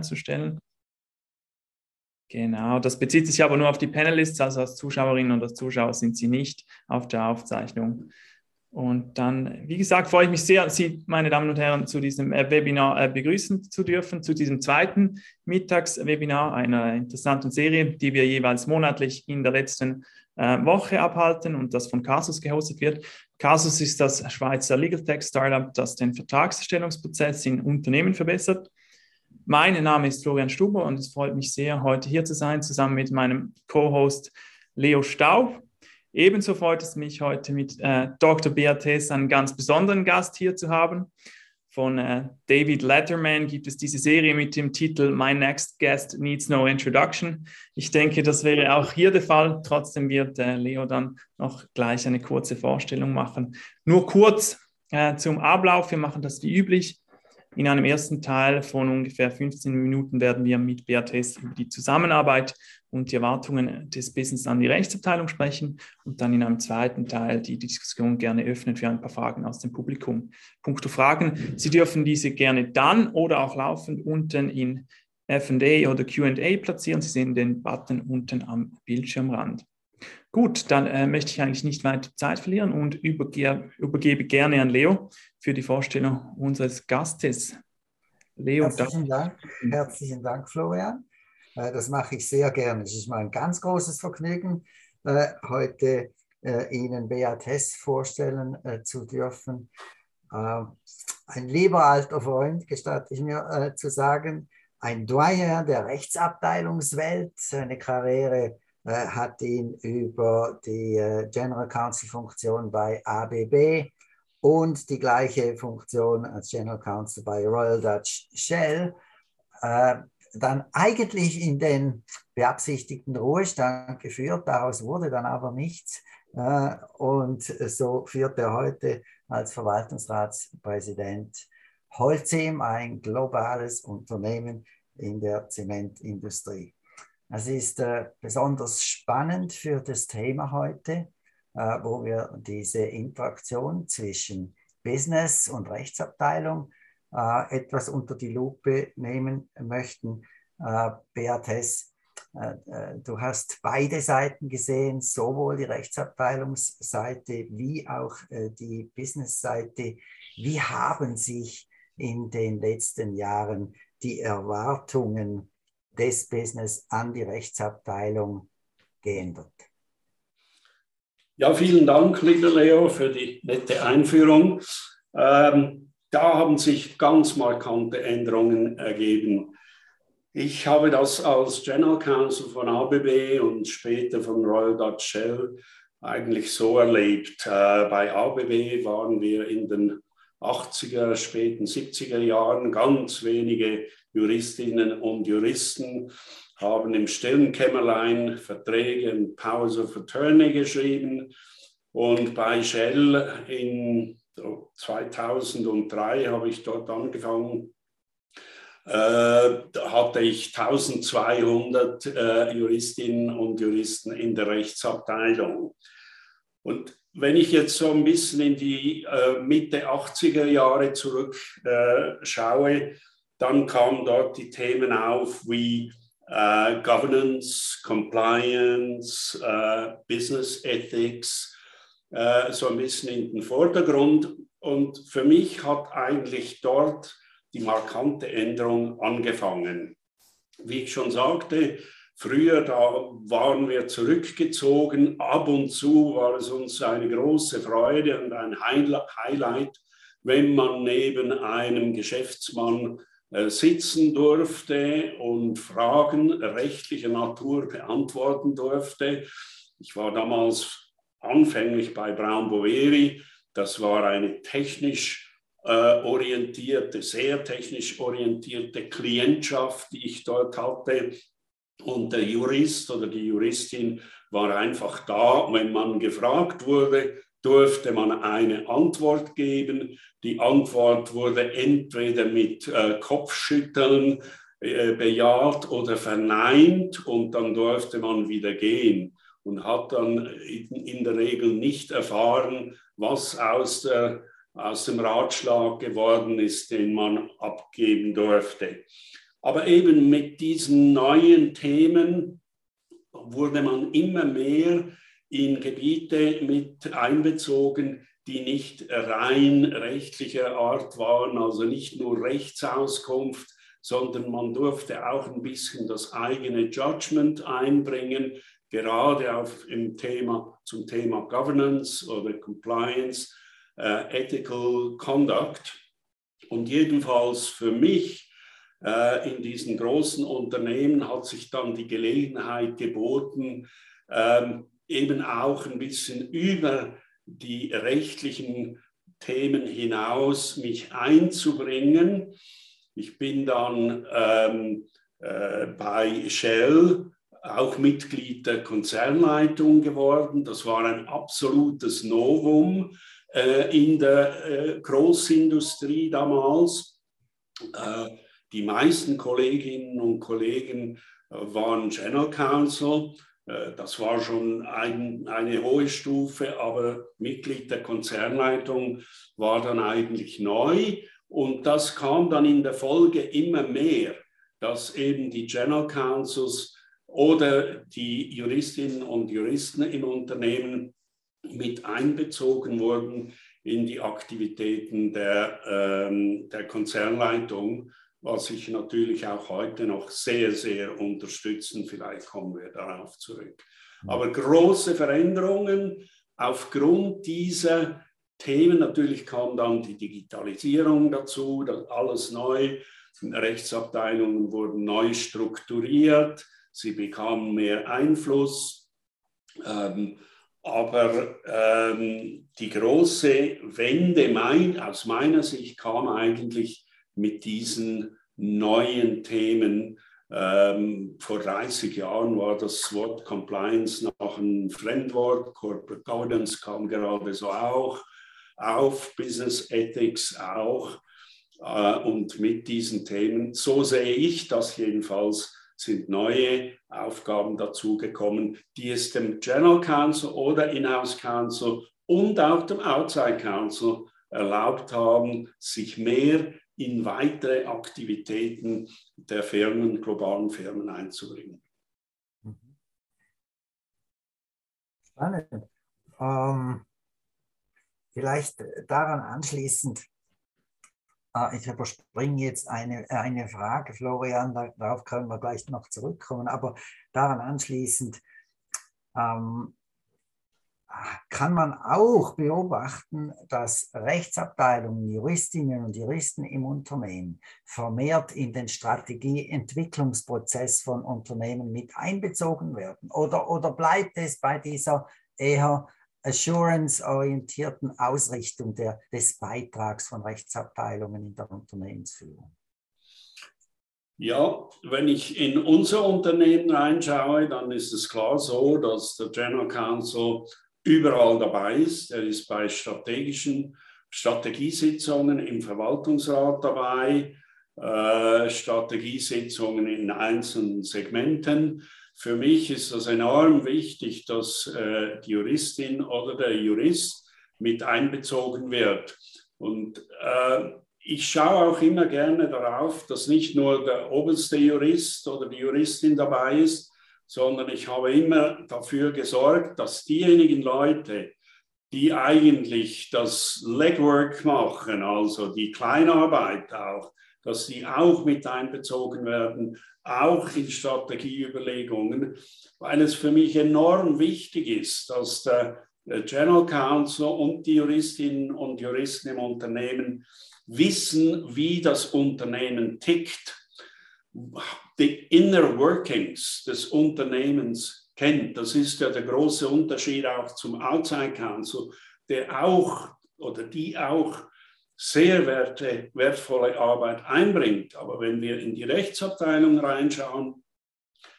zu stellen. Genau, das bezieht sich aber nur auf die Panelists, also als Zuschauerinnen und als Zuschauer sind Sie nicht auf der Aufzeichnung. Und dann, wie gesagt, freue ich mich sehr, Sie, meine Damen und Herren, zu diesem äh, Webinar äh, begrüßen zu dürfen, zu diesem zweiten Mittagswebinar einer interessanten Serie, die wir jeweils monatlich in der letzten äh, Woche abhalten und das von Casus gehostet wird. Casus ist das Schweizer Legal Tech Startup, das den Vertragserstellungsprozess in Unternehmen verbessert. Mein Name ist Florian Stuber und es freut mich sehr, heute hier zu sein, zusammen mit meinem Co-Host Leo Staub. Ebenso freut es mich heute mit äh, Dr. Beatrice einen ganz besonderen Gast hier zu haben. Von äh, David Letterman gibt es diese Serie mit dem Titel My Next Guest Needs No Introduction. Ich denke, das wäre auch hier der Fall. Trotzdem wird äh, Leo dann noch gleich eine kurze Vorstellung machen. Nur kurz äh, zum Ablauf. Wir machen das wie üblich. In einem ersten Teil von ungefähr 15 Minuten werden wir mit Beatrice über die Zusammenarbeit und die Erwartungen des Business an die Rechtsabteilung sprechen und dann in einem zweiten Teil die Diskussion gerne öffnen für ein paar Fragen aus dem Publikum. Punkto Fragen, Sie dürfen diese gerne dann oder auch laufend unten in F&A oder Q&A platzieren. Sie sehen den Button unten am Bildschirmrand. Gut, dann äh, möchte ich eigentlich nicht weiter Zeit verlieren und überge übergebe gerne an Leo für die Vorstellung unseres Gastes. Leo, herzlichen Dank, herzlichen Dank, Florian. Äh, das mache ich sehr gerne. Es ist mir ein ganz großes Vergnügen, äh, heute äh, Ihnen Beat Hess vorstellen zu dürfen. Ein lieber alter Freund, gestatte ich mir zu sagen, ein Doyen der Rechtsabteilungswelt. Seine Karriere hat ihn über die General Counsel Funktion bei ABB und die gleiche Funktion als General Counsel bei Royal Dutch Shell äh, dann eigentlich in den beabsichtigten Ruhestand geführt. Daraus wurde dann aber nichts. Äh, und so führt er heute als Verwaltungsratspräsident Holcim, ein globales Unternehmen in der Zementindustrie. Es ist äh, besonders spannend für das Thema heute, äh, wo wir diese Interaktion zwischen Business und Rechtsabteilung äh, etwas unter die Lupe nehmen möchten. Äh, Beatrice, du hast beide Seiten gesehen, sowohl die Rechtsabteilungsseite wie auch die Businessseite. Wie haben sich in den letzten Jahren die Erwartungen des Business an die Rechtsabteilung geändert? Ja, vielen Dank, lieber Leo, für die nette Einführung. Ähm, da haben sich ganz markante Änderungen ergeben. Ich habe das als General Counsel von ABB und später von Royal Dutch Shell eigentlich so erlebt. Äh, bei ABB waren wir in den 80er, späten 70er Jahren ganz wenige Juristinnen und Juristen haben im stillen Kämmerlein Verträge und Powers of Attorney geschrieben. Und bei Shell in 2003 habe ich dort angefangen. Äh, hatte ich 1200 äh, Juristinnen und Juristen in der Rechtsabteilung. Und wenn ich jetzt so ein bisschen in die äh, Mitte 80er Jahre zurückschaue, äh, dann kamen dort die Themen auf wie uh, Governance, Compliance, uh, Business Ethics, uh, so ein bisschen in den Vordergrund. Und für mich hat eigentlich dort die markante Änderung angefangen. Wie ich schon sagte, früher da waren wir zurückgezogen. Ab und zu war es uns eine große Freude und ein Highlight, wenn man neben einem Geschäftsmann äh, sitzen durfte und Fragen rechtlicher Natur beantworten durfte. Ich war damals anfänglich bei Braun Boveri. Das war eine technisch äh, orientierte, sehr technisch orientierte Klientschaft, die ich dort hatte. Und der Jurist oder die Juristin war einfach da, wenn man gefragt wurde, durfte man eine Antwort geben. Die Antwort wurde entweder mit äh, Kopfschütteln äh, bejaht oder verneint und dann durfte man wieder gehen und hat dann in, in der Regel nicht erfahren, was aus, der, aus dem Ratschlag geworden ist, den man abgeben durfte. Aber eben mit diesen neuen Themen wurde man immer mehr in Gebiete mit einbezogen, die nicht rein rechtlicher Art waren, also nicht nur Rechtsauskunft, sondern man durfte auch ein bisschen das eigene Judgment einbringen, gerade auf im Thema, zum Thema Governance oder Compliance, äh, Ethical Conduct. Und jedenfalls für mich äh, in diesen großen Unternehmen hat sich dann die Gelegenheit geboten, ähm, eben auch ein bisschen über die rechtlichen Themen hinaus mich einzubringen. Ich bin dann ähm, äh, bei Shell auch Mitglied der Konzernleitung geworden. Das war ein absolutes Novum äh, in der äh, Großindustrie damals. Äh, die meisten Kolleginnen und Kollegen waren General Counsel. Äh, das war schon ein, eine hohe Stufe, aber Mitglied der Konzernleitung war dann eigentlich neu. Und das kam dann in der Folge immer mehr, dass eben die General Counsels oder die Juristinnen und Juristen im Unternehmen mit einbezogen wurden in die Aktivitäten der, ähm, der Konzernleitung was ich natürlich auch heute noch sehr, sehr unterstützen. Vielleicht kommen wir darauf zurück. Aber große Veränderungen aufgrund dieser Themen. Natürlich kam dann die Digitalisierung dazu, alles neu. Rechtsabteilungen wurden neu strukturiert, sie bekamen mehr Einfluss. Ähm, aber ähm, die große Wende mein, aus meiner Sicht kam eigentlich mit diesen neuen Themen. Ähm, vor 30 Jahren war das Wort Compliance noch ein Fremdwort. Corporate Governance kam gerade so auch auf, Business Ethics auch. Äh, und mit diesen Themen, so sehe ich das jedenfalls, sind neue Aufgaben dazugekommen, die es dem General Counsel oder In-house Counsel und auch dem Outside Counsel erlaubt haben, sich mehr in weitere Aktivitäten der Firmen, globalen Firmen einzubringen. Spannend. Ähm, vielleicht daran anschließend, äh, ich überspringe jetzt eine, eine Frage, Florian, darauf können wir gleich noch zurückkommen, aber daran anschließend, ähm, kann man auch beobachten, dass Rechtsabteilungen, Juristinnen und Juristen im Unternehmen vermehrt in den Strategieentwicklungsprozess von Unternehmen mit einbezogen werden? Oder, oder bleibt es bei dieser eher assurance-orientierten Ausrichtung der, des Beitrags von Rechtsabteilungen in der Unternehmensführung? Ja, wenn ich in unser Unternehmen reinschaue, dann ist es klar so, dass der General Counsel überall dabei ist. Er ist bei strategischen Strategiesitzungen im Verwaltungsrat dabei, äh, Strategiesitzungen in einzelnen Segmenten. Für mich ist das enorm wichtig, dass äh, die Juristin oder der Jurist mit einbezogen wird. Und äh, ich schaue auch immer gerne darauf, dass nicht nur der oberste Jurist oder die Juristin dabei ist, sondern ich habe immer dafür gesorgt, dass diejenigen Leute, die eigentlich das Legwork machen, also die Kleinarbeit auch, dass die auch mit einbezogen werden, auch in Strategieüberlegungen, weil es für mich enorm wichtig ist, dass der General Counsel und die Juristinnen und Juristen im Unternehmen wissen, wie das Unternehmen tickt die Inner Workings des Unternehmens kennt. Das ist ja der große Unterschied auch zum Outside Council, der auch oder die auch sehr werte, wertvolle Arbeit einbringt. Aber wenn wir in die Rechtsabteilung reinschauen,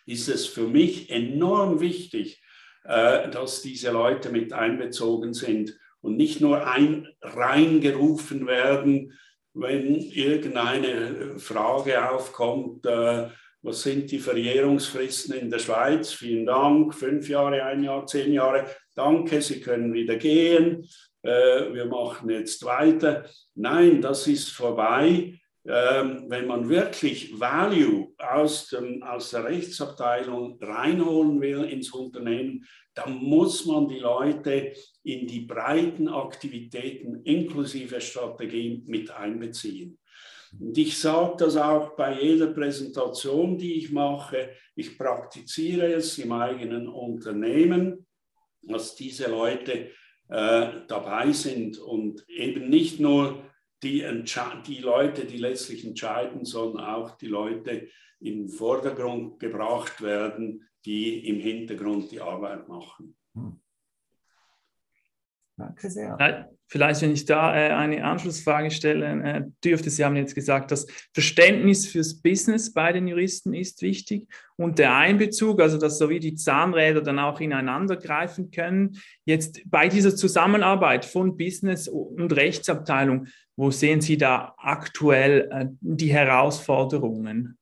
ist es für mich enorm wichtig, äh, dass diese Leute mit einbezogen sind und nicht nur ein, reingerufen werden, wenn irgendeine Frage aufkommt, äh, was sind die Verjährungsfristen in der Schweiz? Vielen Dank, fünf Jahre, ein Jahr, zehn Jahre. Danke, Sie können wieder gehen. Äh, wir machen jetzt weiter. Nein, das ist vorbei. Ähm, wenn man wirklich Value aus, dem, aus der Rechtsabteilung reinholen will ins Unternehmen, dann muss man die Leute in die breiten Aktivitäten inklusive Strategie mit einbeziehen. Und ich sage das auch bei jeder Präsentation, die ich mache. Ich praktiziere es im eigenen Unternehmen, dass diese Leute äh, dabei sind und eben nicht nur die, die Leute, die letztlich entscheiden, sondern auch die Leute in den Vordergrund gebracht werden, die im Hintergrund die Arbeit machen. Hm. Danke sehr. Vielleicht, wenn ich da äh, eine Anschlussfrage stellen äh, dürfte, Sie haben jetzt gesagt, das Verständnis fürs Business bei den Juristen ist wichtig und der Einbezug, also dass so wie die Zahnräder dann auch ineinander greifen können. Jetzt bei dieser Zusammenarbeit von Business und Rechtsabteilung, wo sehen Sie da aktuell äh, die Herausforderungen?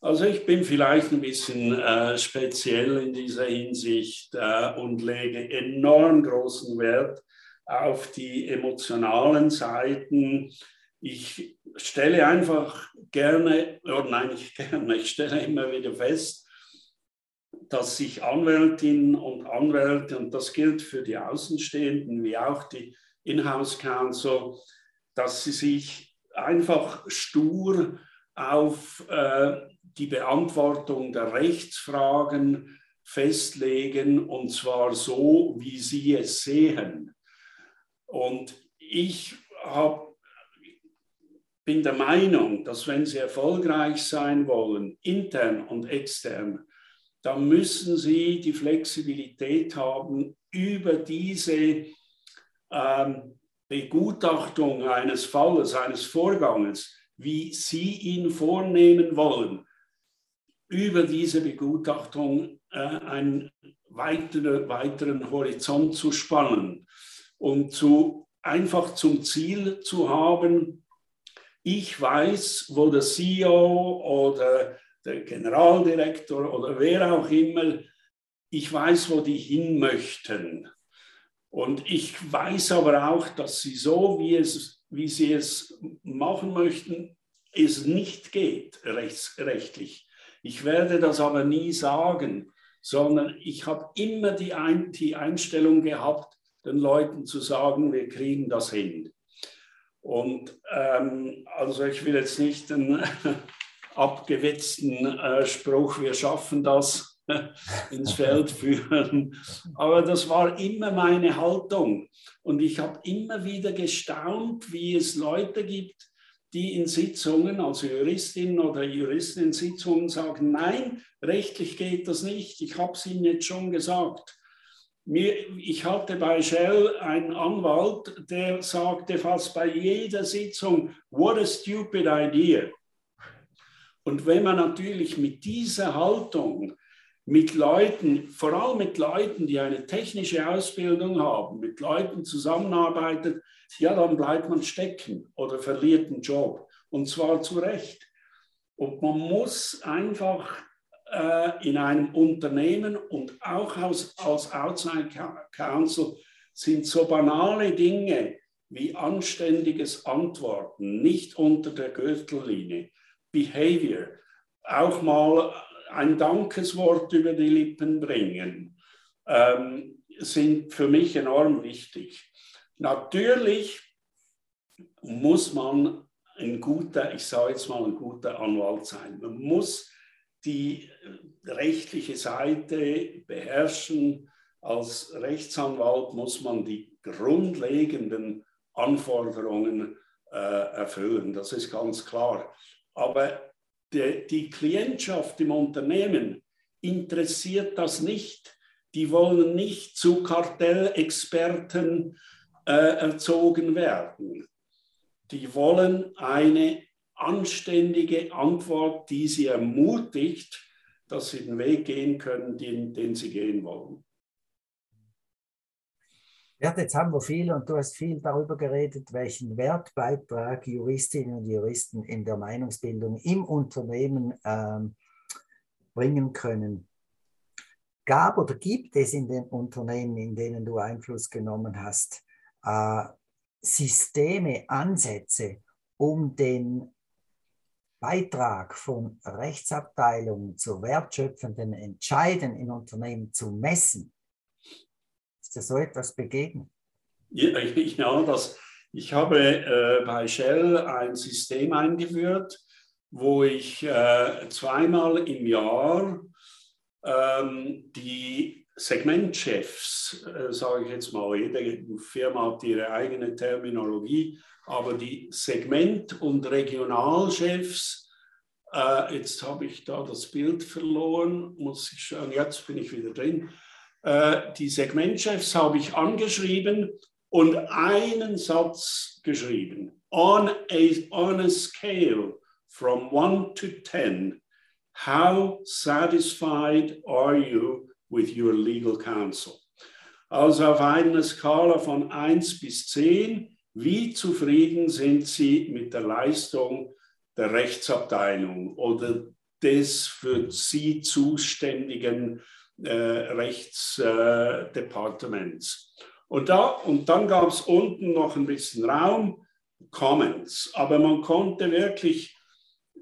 Also ich bin vielleicht ein bisschen äh, speziell in dieser Hinsicht äh, und lege enorm großen Wert auf die emotionalen Seiten. Ich stelle einfach gerne, oder nein, nicht gerne, ich stelle immer wieder fest, dass sich Anwältinnen und Anwälte, und das gilt für die Außenstehenden wie auch die Inhouse Counsel, dass sie sich einfach stur auf äh, die Beantwortung der Rechtsfragen festlegen und zwar so, wie sie es sehen. Und ich hab, bin der Meinung, dass wenn sie erfolgreich sein wollen, intern und extern, dann müssen sie die Flexibilität haben, über diese ähm, Begutachtung eines Falles, eines Vorganges, wie Sie ihn vornehmen wollen, über diese Begutachtung äh, einen weitere, weiteren Horizont zu spannen und zu, einfach zum Ziel zu haben, ich weiß, wo der CEO oder der Generaldirektor oder wer auch immer, ich weiß, wo die hin möchten. Und ich weiß aber auch, dass sie so, wie, es, wie sie es machen möchten, es nicht geht rechts, rechtlich. Ich werde das aber nie sagen, sondern ich habe immer die, Ein die Einstellung gehabt, den Leuten zu sagen, wir kriegen das hin. Und ähm, also ich will jetzt nicht den abgewetzten äh, Spruch, wir schaffen das, ins Feld führen. Aber das war immer meine Haltung. Und ich habe immer wieder gestaunt, wie es Leute gibt, die in Sitzungen, also Juristinnen oder Juristen in Sitzungen sagen, nein, rechtlich geht das nicht, ich habe es Ihnen jetzt schon gesagt. Mir, ich hatte bei Shell einen Anwalt, der sagte fast bei jeder Sitzung, what a stupid idea. Und wenn man natürlich mit dieser Haltung mit Leuten, vor allem mit Leuten, die eine technische Ausbildung haben, mit Leuten zusammenarbeitet, ja, dann bleibt man stecken oder verliert den Job. Und zwar zu Recht. Und man muss einfach äh, in einem Unternehmen und auch als, als Outside Counsel sind so banale Dinge wie anständiges Antworten, nicht unter der Gürtellinie, Behavior, auch mal ein Dankeswort über die Lippen bringen, ähm, sind für mich enorm wichtig. Natürlich muss man ein guter, ich sage jetzt mal ein guter Anwalt sein. Man muss die rechtliche Seite beherrschen. Als Rechtsanwalt muss man die grundlegenden Anforderungen äh, erfüllen. Das ist ganz klar. Aber die, die Klientschaft im Unternehmen interessiert das nicht. Die wollen nicht zu Kartellexperten äh, erzogen werden. Die wollen eine anständige Antwort, die sie ermutigt, dass sie den Weg gehen können, den, den sie gehen wollen. Ja, jetzt haben wir viel und du hast viel darüber geredet, welchen Wertbeitrag Juristinnen und Juristen in der Meinungsbildung im Unternehmen ähm, bringen können. Gab oder gibt es in den Unternehmen, in denen du Einfluss genommen hast, äh, Systeme, Ansätze, um den Beitrag von Rechtsabteilungen zu wertschöpfenden Entscheiden in Unternehmen zu messen? Ist dir so etwas begegnet? Ja, ich, ich, ja, das, ich habe äh, bei Shell ein System eingeführt, wo ich äh, zweimal im Jahr ähm, die Segmentchefs, äh, sage ich jetzt mal, jede Firma hat ihre eigene Terminologie, aber die Segment- und Regionalchefs, äh, jetzt habe ich da das Bild verloren, muss ich schauen, jetzt bin ich wieder drin. Äh, die Segmentchefs habe ich angeschrieben und einen Satz geschrieben. On a, on a scale from 1 to 10, how satisfied are you with your legal counsel? Also auf einer Skala von 1 bis 10, wie zufrieden sind Sie mit der Leistung der Rechtsabteilung oder des für Sie zuständigen äh, Rechtsdepartements? Äh, und, da, und dann gab es unten noch ein bisschen Raum, Comments. Aber man konnte wirklich,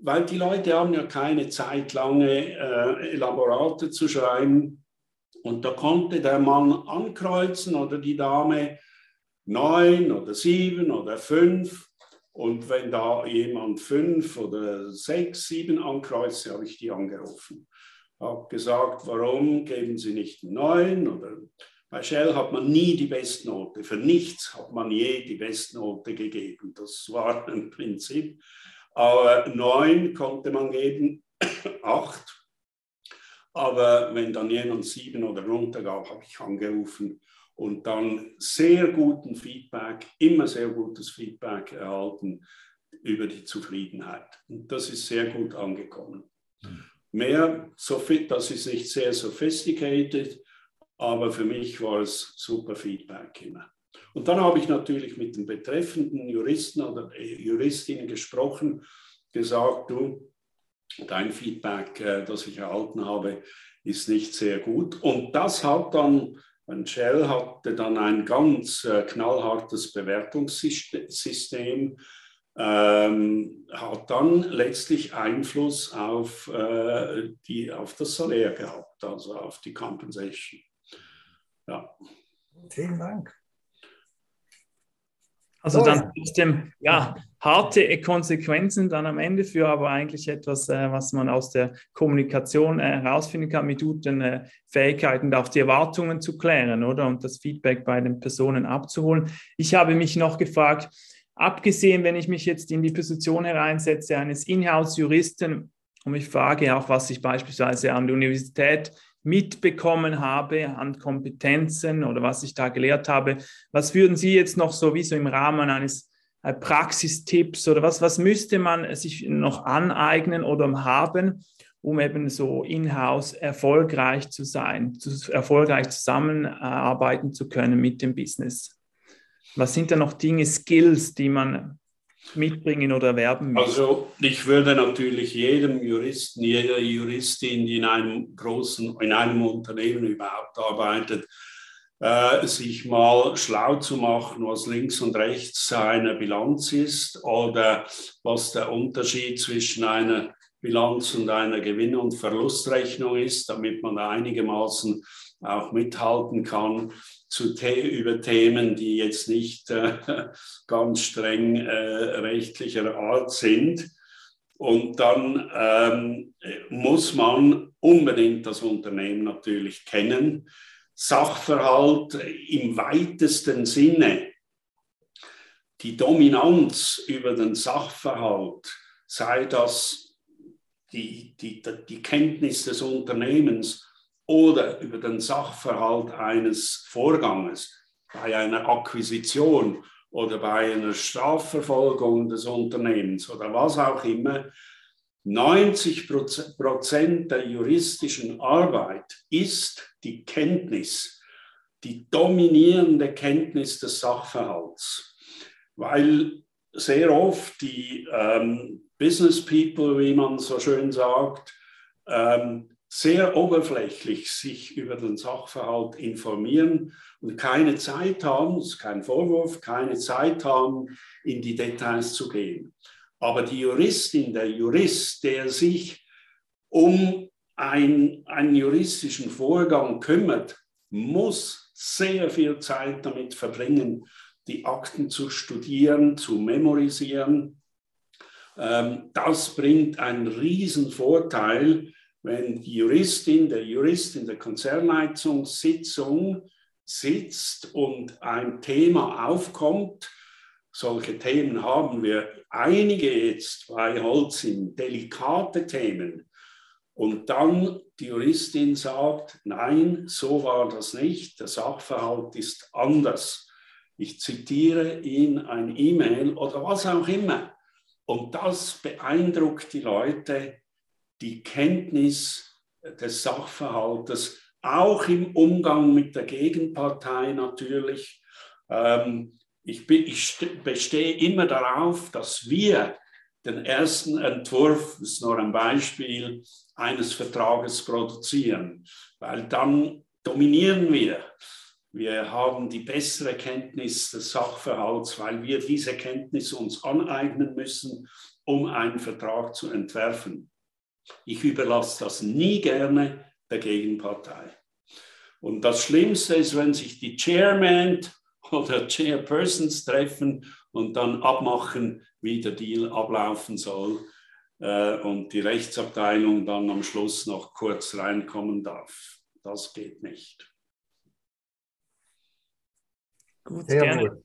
weil die Leute haben ja keine Zeit, lange äh, Elaborate zu schreiben. Und da konnte der Mann ankreuzen oder die Dame neun oder sieben oder fünf. Und wenn da jemand fünf oder sechs, sieben ankreuzte, habe ich die angerufen. Habe gesagt, warum geben Sie nicht neun oder bei Shell hat man nie die Bestnote. Für nichts hat man je die Bestnote gegeben. Das war ein Prinzip. Aber neun konnte man geben, acht. Aber wenn dann jemand sieben oder runter gab, habe ich angerufen und dann sehr guten Feedback, immer sehr gutes Feedback erhalten über die Zufriedenheit. Und das ist sehr gut angekommen. Hm. Mehr, das ist nicht sehr sophisticated, aber für mich war es super Feedback immer. Und dann habe ich natürlich mit den betreffenden Juristen oder äh, Juristinnen gesprochen, gesagt, du, dein Feedback, äh, das ich erhalten habe, ist nicht sehr gut. Und das hat dann, Shell hatte dann ein ganz äh, knallhartes Bewertungssystem, ähm, hat dann letztlich Einfluss auf, äh, die, auf das Salär gehabt, also auf die Compensation. Ja. Vielen Dank. Also dann trotzdem, ja, harte Konsequenzen dann am Ende für aber eigentlich etwas, äh, was man aus der Kommunikation äh, herausfinden kann mit guten äh, Fähigkeiten, auch die Erwartungen zu klären, oder? Und das Feedback bei den Personen abzuholen. Ich habe mich noch gefragt, abgesehen, wenn ich mich jetzt in die Position hereinsetze eines Inhouse-Juristen und ich frage auch, was ich beispielsweise an der Universität mitbekommen habe an Kompetenzen oder was ich da gelehrt habe. Was würden Sie jetzt noch so wie so im Rahmen eines äh, Praxistipps oder was, was müsste man sich noch aneignen oder haben, um eben so in-house erfolgreich zu sein, zu, erfolgreich zusammenarbeiten zu können mit dem Business? Was sind da noch Dinge, Skills, die man mitbringen oder erwerben müssen? Also ich würde natürlich jedem Juristen, jeder Juristin, die in einem großen, in einem Unternehmen überhaupt arbeitet, äh, sich mal schlau zu machen, was links und rechts seiner Bilanz ist oder was der Unterschied zwischen einer Bilanz und einer Gewinn- und Verlustrechnung ist, damit man einigermaßen auch mithalten kann zu über Themen, die jetzt nicht äh, ganz streng äh, rechtlicher Art sind. Und dann ähm, muss man unbedingt das Unternehmen natürlich kennen. Sachverhalt im weitesten Sinne, die Dominanz über den Sachverhalt, sei das die, die, die Kenntnis des Unternehmens oder über den Sachverhalt eines Vorganges bei einer Akquisition oder bei einer Strafverfolgung des Unternehmens oder was auch immer, 90 Prozent der juristischen Arbeit ist die Kenntnis, die dominierende Kenntnis des Sachverhalts, weil sehr oft die ähm, Business People, wie man so schön sagt, ähm, sehr oberflächlich sich über den Sachverhalt informieren und keine Zeit haben, das ist kein Vorwurf, keine Zeit haben, in die Details zu gehen. Aber die Juristin, der Jurist, der sich um ein, einen juristischen Vorgang kümmert, muss sehr viel Zeit damit verbringen, die Akten zu studieren, zu memorisieren. Ähm, das bringt einen riesen Vorteil, wenn die Juristin, der Jurist in der Konzernleitungssitzung sitzt und ein Thema aufkommt. Solche Themen haben wir einige jetzt bei Holzim, delikate Themen. Und dann die Juristin sagt, nein, so war das nicht, der Sachverhalt ist anders. Ich zitiere ihn ein E-Mail oder was auch immer. Und das beeindruckt die Leute, die Kenntnis des Sachverhaltes, auch im Umgang mit der Gegenpartei natürlich. Ähm, ich, bin, ich bestehe immer darauf, dass wir den ersten Entwurf, das ist nur ein Beispiel, eines Vertrages produzieren, weil dann dominieren wir. Wir haben die bessere Kenntnis des Sachverhalts, weil wir diese Kenntnis uns aneignen müssen, um einen Vertrag zu entwerfen. Ich überlasse das nie gerne der Gegenpartei. Und das Schlimmste ist, wenn sich die Chairman oder Chairpersons treffen und dann abmachen, wie der Deal ablaufen soll äh, und die Rechtsabteilung dann am Schluss noch kurz reinkommen darf. Das geht nicht. Gut, gerne.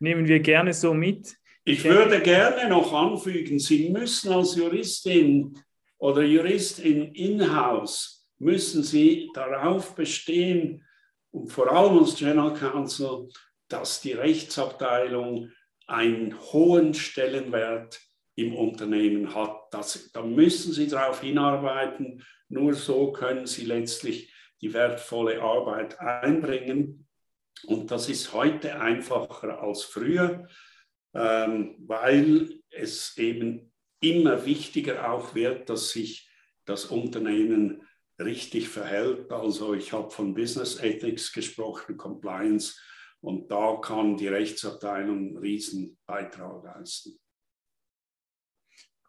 Nehmen wir gerne so mit. Ich würde gerne noch anfügen, Sie müssen als Juristin oder Jurist in Inhouse müssen Sie darauf bestehen und vor allem als General Counsel, dass die Rechtsabteilung einen hohen Stellenwert im Unternehmen hat. Das, da müssen Sie darauf hinarbeiten. Nur so können Sie letztlich die wertvolle Arbeit einbringen. Und das ist heute einfacher als früher, ähm, weil es eben immer wichtiger auch wird, dass sich das Unternehmen richtig verhält. Also ich habe von Business Ethics gesprochen, Compliance, und da kann die Rechtsabteilung einen riesen Beitrag leisten.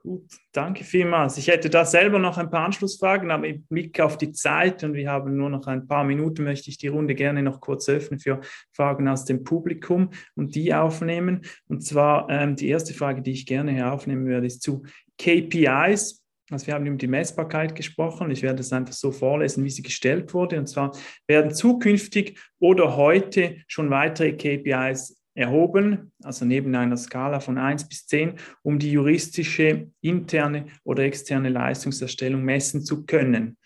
Gut, danke vielmals. Ich hätte da selber noch ein paar Anschlussfragen, aber im Blick auf die Zeit und wir haben nur noch ein paar Minuten, möchte ich die Runde gerne noch kurz öffnen für Fragen aus dem Publikum und die aufnehmen. Und zwar ähm, die erste Frage, die ich gerne hier aufnehmen würde, ist zu KPIs. Also wir haben über die Messbarkeit gesprochen. Ich werde es einfach so vorlesen, wie sie gestellt wurde. Und zwar werden zukünftig oder heute schon weitere KPIs erhoben, also neben einer Skala von 1 bis 10, um die juristische interne oder externe Leistungserstellung messen zu können.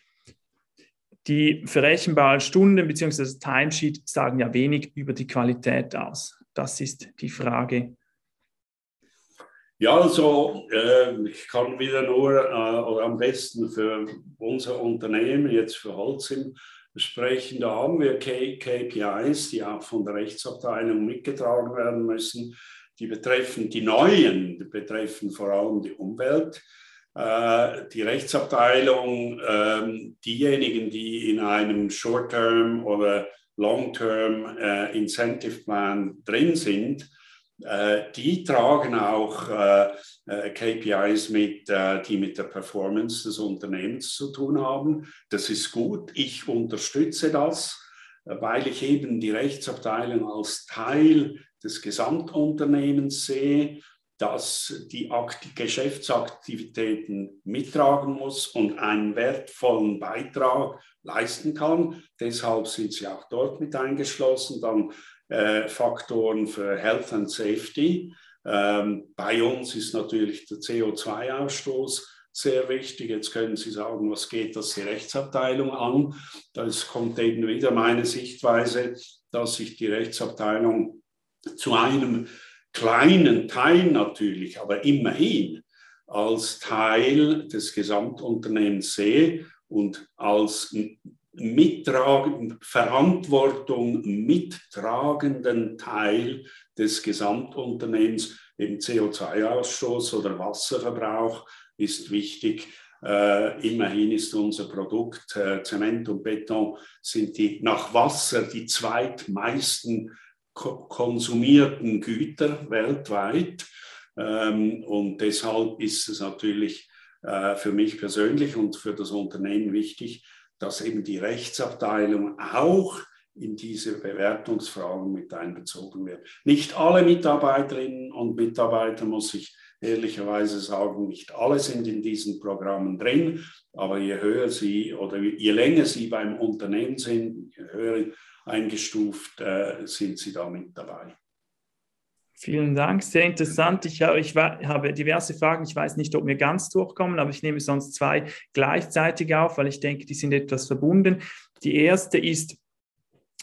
Die verrechenbaren Stunden bzw. Timesheet sagen ja wenig über die Qualität aus. Das ist die Frage. Ja, also äh, ich kann wieder nur, äh, oder am besten für unser Unternehmen, jetzt für Holzim, besprechen. Da haben wir KPIs, die auch von der Rechtsabteilung mitgetragen werden müssen. Die betreffen die neuen, die betreffen vor allem die Umwelt. Äh, die Rechtsabteilung, ähm, diejenigen, die in einem Short-Term oder Long-Term äh, Incentive Plan drin sind, die tragen auch äh, äh, KPIs mit, die mit der Performance des Unternehmens zu tun haben. Das ist gut. Ich unterstütze das, weil ich eben die Rechtsabteilung als Teil des Gesamtunternehmens sehe, das die Geschäftsaktivitäten mittragen muss und einen wertvollen Beitrag leisten kann. Deshalb sind sie auch dort mit eingeschlossen. Dann äh, Faktoren für Health and Safety. Ähm, bei uns ist natürlich der CO2-Ausstoß sehr wichtig. Jetzt können Sie sagen, was geht das die Rechtsabteilung an? Das kommt eben wieder meine Sichtweise, dass sich die Rechtsabteilung zu einem kleinen Teil natürlich, aber immerhin als Teil des Gesamtunternehmens sehe und als mittragen, Verantwortung mittragenden Teil des Gesamtunternehmens, eben CO2-Ausstoß oder Wasserverbrauch ist wichtig. Äh, immerhin ist unser Produkt äh, Zement und Beton sind die nach Wasser die zweitmeisten ko konsumierten Güter weltweit. Ähm, und deshalb ist es natürlich äh, für mich persönlich und für das Unternehmen wichtig, dass eben die Rechtsabteilung auch in diese Bewertungsfragen mit einbezogen wird. Nicht alle Mitarbeiterinnen und Mitarbeiter, muss ich ehrlicherweise sagen, nicht alle sind in diesen Programmen drin, aber je höher sie oder je länger sie beim Unternehmen sind, je höher eingestuft äh, sind sie da mit dabei. Vielen Dank, sehr interessant. Ich, habe, ich habe diverse Fragen. Ich weiß nicht, ob wir ganz durchkommen, aber ich nehme sonst zwei gleichzeitig auf, weil ich denke, die sind etwas verbunden. Die erste ist,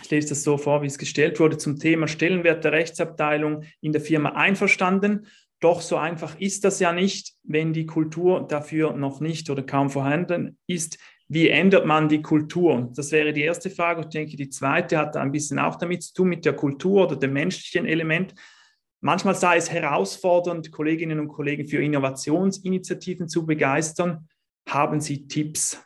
ich lese das so vor, wie es gestellt wurde, zum Thema Stellenwert der Rechtsabteilung in der Firma einverstanden. Doch so einfach ist das ja nicht, wenn die Kultur dafür noch nicht oder kaum vorhanden ist. Wie ändert man die Kultur? Das wäre die erste Frage. Ich denke, die zweite hat ein bisschen auch damit zu tun, mit der Kultur oder dem menschlichen Element. Manchmal sei es herausfordernd, Kolleginnen und Kollegen für Innovationsinitiativen zu begeistern. Haben Sie Tipps?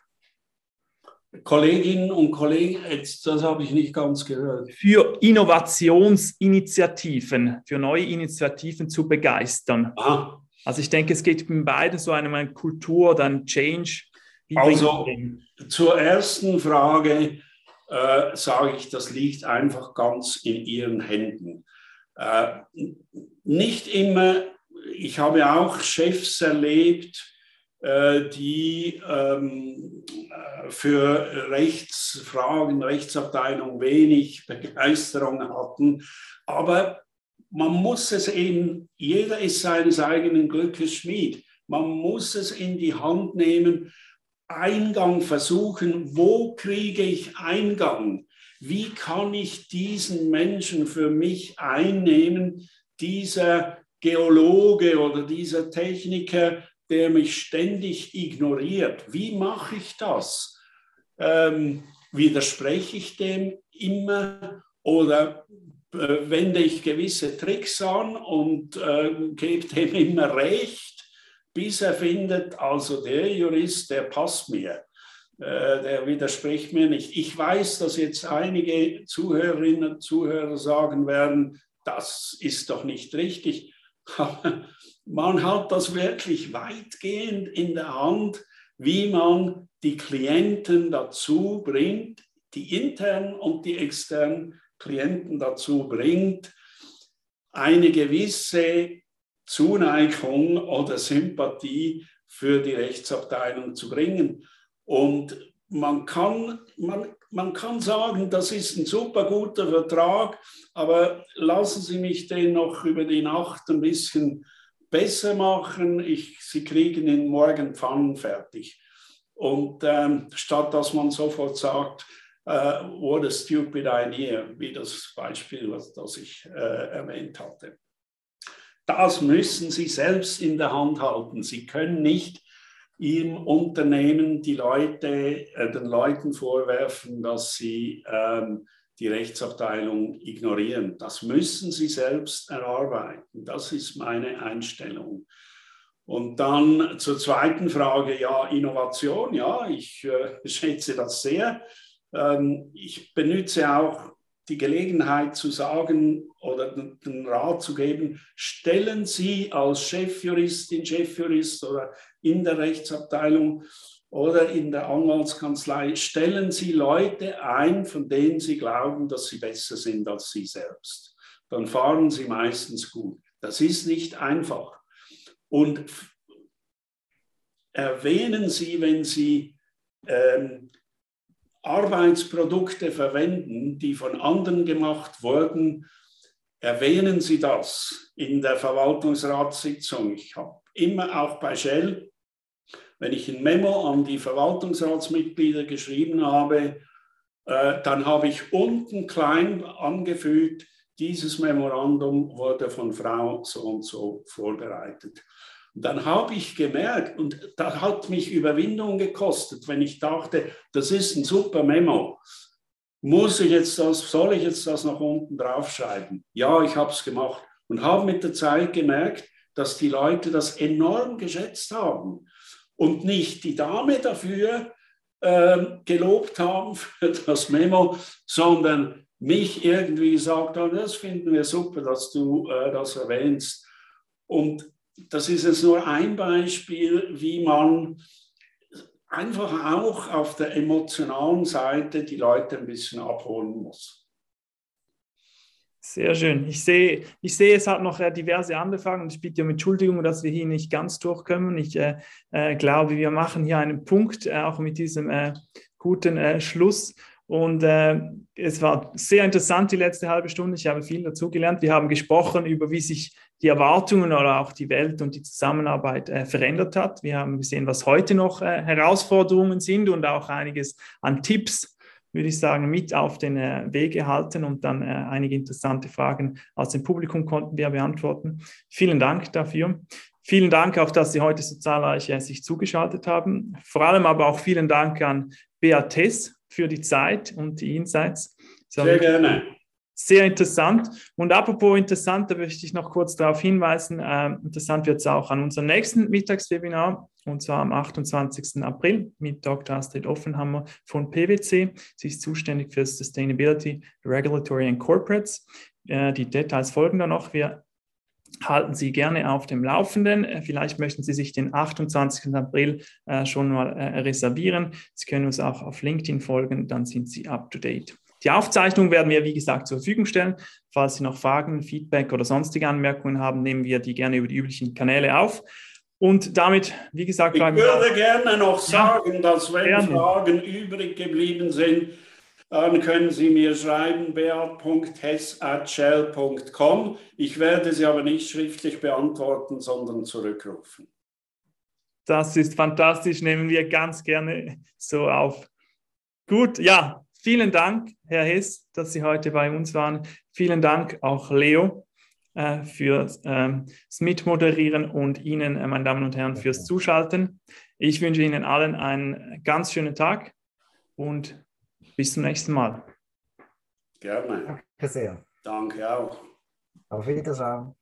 Kolleginnen und Kollegen, jetzt, das habe ich nicht ganz gehört. Für Innovationsinitiativen, für neue Initiativen zu begeistern. Aha. Also ich denke, es geht in beiden so eine Kultur, dann Change. also zur ersten Frage äh, sage ich, das liegt einfach ganz in Ihren Händen. Äh, nicht immer, ich habe auch Chefs erlebt, äh, die ähm, äh, für Rechtsfragen, Rechtsabteilung wenig Begeisterung hatten. Aber man muss es eben, jeder ist seines eigenen Glückes Schmied. Man muss es in die Hand nehmen, Eingang versuchen, wo kriege ich Eingang? Wie kann ich diesen Menschen für mich einnehmen, dieser Geologe oder dieser Techniker, der mich ständig ignoriert. Wie mache ich das? Ähm, widerspreche ich dem immer oder äh, wende ich gewisse Tricks an und äh, gebe dem immer recht, bis er findet, also der Jurist, der passt mir. Äh, der widerspricht mir nicht. Ich weiß, dass jetzt einige Zuhörerinnen und Zuhörer sagen werden, das ist doch nicht richtig. Aber man hat das wirklich weitgehend in der Hand, wie man die Klienten dazu bringt, die internen und die externen Klienten dazu bringt, eine gewisse Zuneigung oder Sympathie für die Rechtsabteilung zu bringen. Und man kann, man, man kann sagen, das ist ein super guter Vertrag, aber lassen Sie mich den noch über die Nacht ein bisschen besser machen. Ich, Sie kriegen ihn morgen pfannenfertig. Und ähm, statt dass man sofort sagt, äh, what a stupid idea, wie das Beispiel, was das ich äh, erwähnt hatte. Das müssen Sie selbst in der Hand halten. Sie können nicht im Unternehmen die Leute, äh, den Leuten vorwerfen, dass sie ähm, die Rechtsabteilung ignorieren. Das müssen sie selbst erarbeiten. Das ist meine Einstellung. Und dann zur zweiten Frage, ja, Innovation, ja, ich äh, schätze das sehr. Ähm, ich benütze auch die Gelegenheit zu sagen oder den Rat zu geben, stellen Sie als Chefjuristin, Chefjurist oder in der Rechtsabteilung oder in der Anwaltskanzlei, stellen Sie Leute ein, von denen Sie glauben, dass sie besser sind als Sie selbst. Dann fahren Sie meistens gut. Das ist nicht einfach. Und erwähnen Sie, wenn Sie ähm, Arbeitsprodukte verwenden, die von anderen gemacht wurden, erwähnen Sie das in der Verwaltungsratssitzung. Ich habe immer auch bei Shell, wenn ich ein Memo an die Verwaltungsratsmitglieder geschrieben habe, äh, dann habe ich unten klein angefügt, dieses Memorandum wurde von Frau so und so vorbereitet. Dann habe ich gemerkt, und das hat mich Überwindung gekostet, wenn ich dachte, das ist ein super Memo. Muss ich jetzt das, soll ich jetzt das nach unten draufschreiben? Ja, ich habe es gemacht und habe mit der Zeit gemerkt, dass die Leute das enorm geschätzt haben. und nicht die Dame dafür äh, gelobt haben für das Memo, sondern mich irgendwie gesagt haben, das finden wir super, dass du äh, das erwähnst. Und das ist jetzt nur ein Beispiel, wie man einfach auch auf der emotionalen Seite die Leute ein bisschen abholen muss. Sehr schön. Ich sehe, ich sehe, es hat noch äh, diverse andere Fragen und ich bitte um Entschuldigung, dass wir hier nicht ganz durchkommen. Ich äh, äh, glaube, wir machen hier einen Punkt, äh, auch mit diesem äh, guten äh, Schluss. Und es war sehr interessant die letzte halbe Stunde. Ich habe viel dazugelernt. Wir haben gesprochen über, wie sich die Erwartungen oder auch die Welt und die Zusammenarbeit verändert hat. Wir haben gesehen, was heute noch Herausforderungen sind und auch einiges an Tipps würde ich sagen, mit auf den äh, Weg gehalten und dann äh, einige interessante Fragen aus dem Publikum konnten wir beantworten. Vielen Dank dafür. Vielen Dank auch, dass Sie heute so zahlreich äh, sich zugeschaltet haben. Vor allem aber auch vielen Dank an Beatrice für die Zeit und die Insights. Sehr gerne. Sehr interessant. Und apropos interessant, da möchte ich noch kurz darauf hinweisen, äh, interessant wird es auch an unserem nächsten Mittagswebinar, und zwar am 28. April mit Dr. Astrid Offenhammer von PwC. Sie ist zuständig für Sustainability, Regulatory and Corporates. Äh, die Details folgen dann noch. Wir halten Sie gerne auf dem Laufenden. Äh, vielleicht möchten Sie sich den 28. April äh, schon mal äh, reservieren. Sie können uns auch auf LinkedIn folgen, dann sind Sie up to date. Die Aufzeichnung werden wir, wie gesagt, zur Verfügung stellen. Falls Sie noch Fragen, Feedback oder sonstige Anmerkungen haben, nehmen wir die gerne über die üblichen Kanäle auf. Und damit, wie gesagt, ich würde gerne noch sagen, ja, dass wenn gerne. Fragen übrig geblieben sind, dann können Sie mir schreiben, beat.hess.shell.com. Ich werde sie aber nicht schriftlich beantworten, sondern zurückrufen. Das ist fantastisch, nehmen wir ganz gerne so auf. Gut, ja, Vielen Dank, Herr Hess, dass Sie heute bei uns waren. Vielen Dank auch Leo äh, fürs äh, Mitmoderieren und Ihnen, äh, meine Damen und Herren, fürs Zuschalten. Ich wünsche Ihnen allen einen ganz schönen Tag und bis zum nächsten Mal. Gerne. Danke sehr. Danke auch. Auf Wiedersehen.